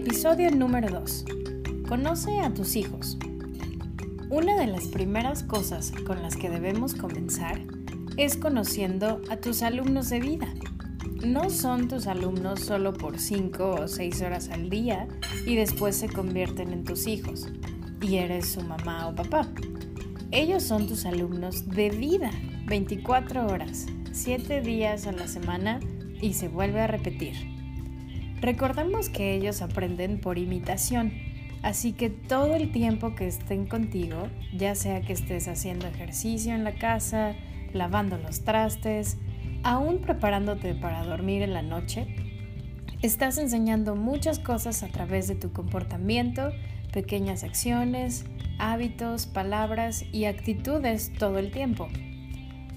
Episodio número 2. Conoce a tus hijos. Una de las primeras cosas con las que debemos comenzar es conociendo a tus alumnos de vida. No son tus alumnos solo por 5 o 6 horas al día y después se convierten en tus hijos y eres su mamá o papá. Ellos son tus alumnos de vida, 24 horas, 7 días a la semana y se vuelve a repetir. Recordemos que ellos aprenden por imitación, así que todo el tiempo que estén contigo, ya sea que estés haciendo ejercicio en la casa, lavando los trastes, aún preparándote para dormir en la noche, estás enseñando muchas cosas a través de tu comportamiento, pequeñas acciones, hábitos, palabras y actitudes todo el tiempo.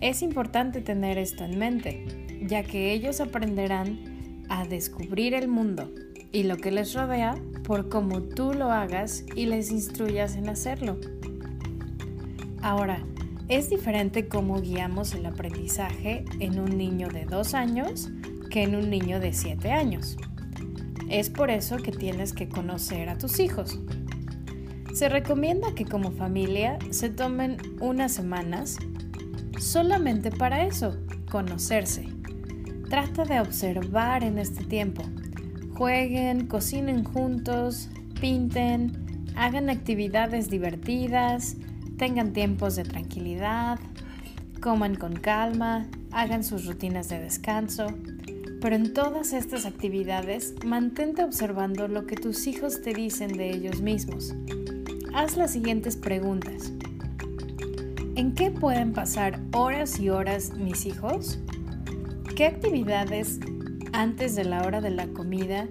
Es importante tener esto en mente, ya que ellos aprenderán a descubrir el mundo y lo que les rodea por cómo tú lo hagas y les instruyas en hacerlo. Ahora, es diferente cómo guiamos el aprendizaje en un niño de 2 años que en un niño de 7 años. Es por eso que tienes que conocer a tus hijos. Se recomienda que como familia se tomen unas semanas solamente para eso, conocerse Trata de observar en este tiempo. Jueguen, cocinen juntos, pinten, hagan actividades divertidas, tengan tiempos de tranquilidad, coman con calma, hagan sus rutinas de descanso. Pero en todas estas actividades, mantente observando lo que tus hijos te dicen de ellos mismos. Haz las siguientes preguntas. ¿En qué pueden pasar horas y horas mis hijos? ¿Qué actividades antes de la hora de la comida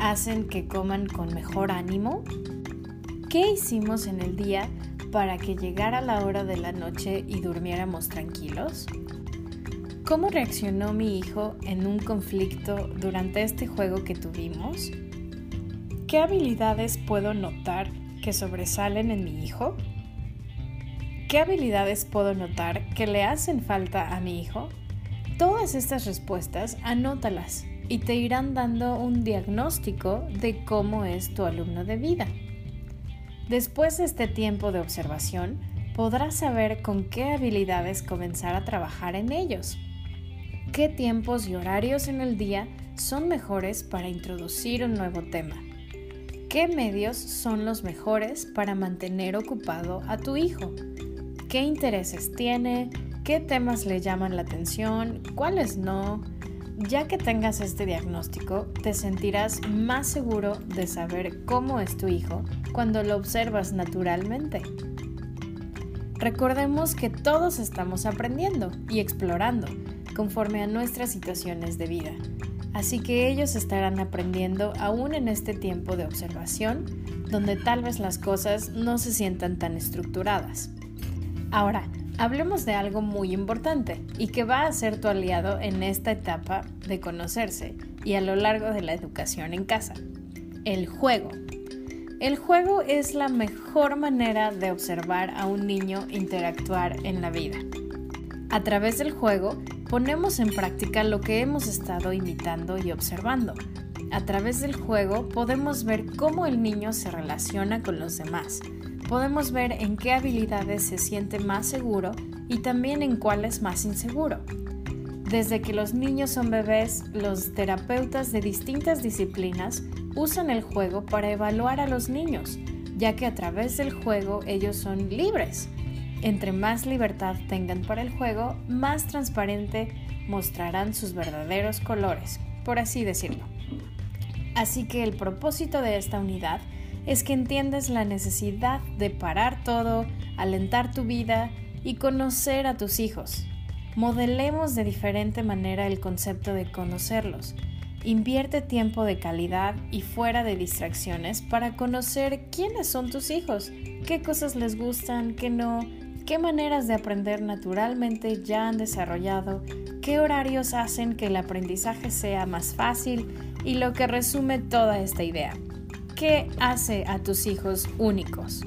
hacen que coman con mejor ánimo? ¿Qué hicimos en el día para que llegara la hora de la noche y durmiéramos tranquilos? ¿Cómo reaccionó mi hijo en un conflicto durante este juego que tuvimos? ¿Qué habilidades puedo notar que sobresalen en mi hijo? ¿Qué habilidades puedo notar que le hacen falta a mi hijo? Todas estas respuestas anótalas y te irán dando un diagnóstico de cómo es tu alumno de vida. Después de este tiempo de observación, podrás saber con qué habilidades comenzar a trabajar en ellos. ¿Qué tiempos y horarios en el día son mejores para introducir un nuevo tema? ¿Qué medios son los mejores para mantener ocupado a tu hijo? ¿Qué intereses tiene? Qué temas le llaman la atención, cuáles no. Ya que tengas este diagnóstico, te sentirás más seguro de saber cómo es tu hijo cuando lo observas naturalmente. Recordemos que todos estamos aprendiendo y explorando conforme a nuestras situaciones de vida, así que ellos estarán aprendiendo aún en este tiempo de observación, donde tal vez las cosas no se sientan tan estructuradas. Ahora, hablemos de algo muy importante y que va a ser tu aliado en esta etapa de conocerse y a lo largo de la educación en casa. El juego. El juego es la mejor manera de observar a un niño interactuar en la vida. A través del juego ponemos en práctica lo que hemos estado imitando y observando. A través del juego podemos ver cómo el niño se relaciona con los demás, podemos ver en qué habilidades se siente más seguro y también en cuáles más inseguro. Desde que los niños son bebés, los terapeutas de distintas disciplinas usan el juego para evaluar a los niños, ya que a través del juego ellos son libres. Entre más libertad tengan para el juego, más transparente mostrarán sus verdaderos colores, por así decirlo. Así que el propósito de esta unidad es que entiendes la necesidad de parar todo, alentar tu vida y conocer a tus hijos. Modelemos de diferente manera el concepto de conocerlos. Invierte tiempo de calidad y fuera de distracciones para conocer quiénes son tus hijos, qué cosas les gustan, qué no, qué maneras de aprender naturalmente ya han desarrollado, qué horarios hacen que el aprendizaje sea más fácil y lo que resume toda esta idea. ¿Qué hace a tus hijos únicos?